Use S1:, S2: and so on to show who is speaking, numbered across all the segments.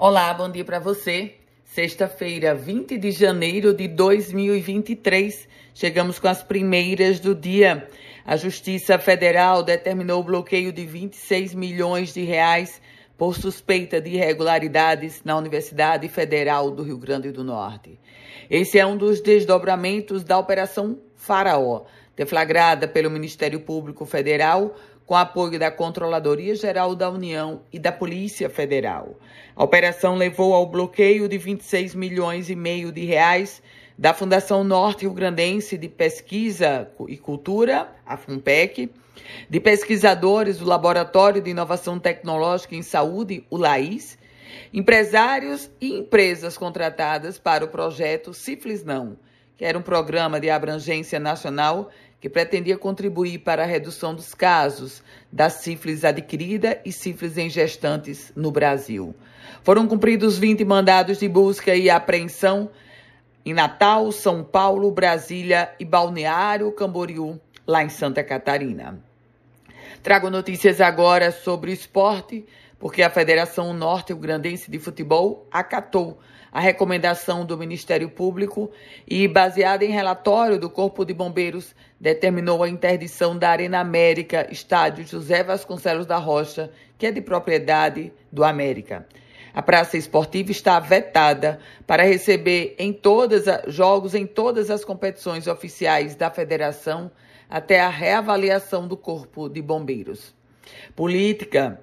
S1: Olá, bom dia para você. Sexta-feira, 20 de janeiro de 2023. Chegamos com as primeiras do dia. A Justiça Federal determinou o bloqueio de 26 milhões de reais por suspeita de irregularidades na Universidade Federal do Rio Grande do Norte. Esse é um dos desdobramentos da Operação Faraó, deflagrada pelo Ministério Público Federal com apoio da Controladoria Geral da União e da Polícia Federal. A operação levou ao bloqueio de 26 milhões e meio de reais da Fundação Norte Rio Grandense de Pesquisa e Cultura, a FUNPEC, de pesquisadores do Laboratório de Inovação Tecnológica em Saúde, o LAIS, empresários e empresas contratadas para o projeto Ciflis Não, que era um programa de abrangência nacional que pretendia contribuir para a redução dos casos da sífilis adquirida e sífilis em gestantes no Brasil. Foram cumpridos 20 mandados de busca e apreensão em Natal, São Paulo, Brasília e Balneário Camboriú, lá em Santa Catarina. Trago notícias agora sobre o esporte, porque a Federação Norte-Grandense de Futebol acatou a recomendação do Ministério Público e, baseada em relatório do Corpo de Bombeiros, determinou a interdição da Arena América, estádio José Vasconcelos da Rocha, que é de propriedade do América. A praça esportiva está vetada para receber em todas jogos em todas as competições oficiais da federação até a reavaliação do Corpo de Bombeiros. Política.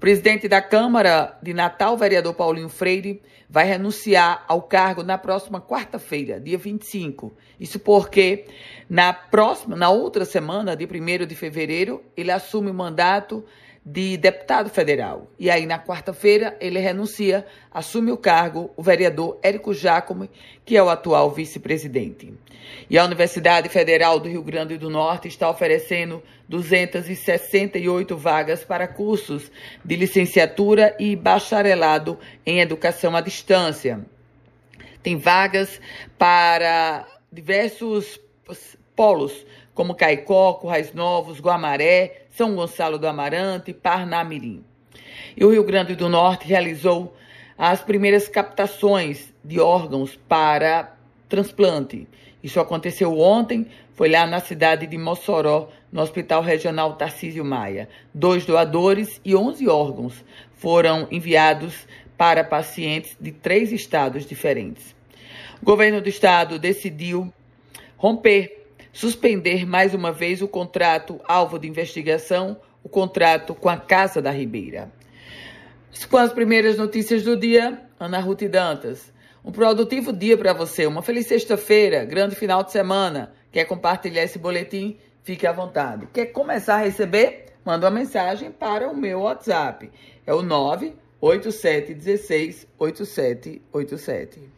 S1: Presidente da Câmara de Natal, vereador Paulinho Freire, vai renunciar ao cargo na próxima quarta-feira, dia 25. Isso porque na próxima, na outra semana, de 1 de fevereiro, ele assume o mandato de deputado federal. E aí, na quarta-feira, ele renuncia, assume o cargo o vereador Érico Jacome, que é o atual vice-presidente. E a Universidade Federal do Rio Grande do Norte está oferecendo 268 vagas para cursos de licenciatura e bacharelado em educação à distância. Tem vagas para diversos polos, como Caicó, Currais Novos, Guamaré, São Gonçalo do Amarante, Parnamirim. E o Rio Grande do Norte realizou as primeiras captações de órgãos para transplante. Isso aconteceu ontem, foi lá na cidade de Mossoró, no Hospital Regional Tarcísio Maia. Dois doadores e 11 órgãos foram enviados para pacientes de três estados diferentes. O governo do estado decidiu romper suspender mais uma vez o contrato alvo de investigação, o contrato com a Casa da Ribeira. Com as primeiras notícias do dia, Ana Ruth Dantas. Um produtivo dia para você, uma feliz sexta-feira, grande final de semana. Quer compartilhar esse boletim? Fique à vontade. Quer começar a receber? Manda uma mensagem para o meu WhatsApp. É o 987168787.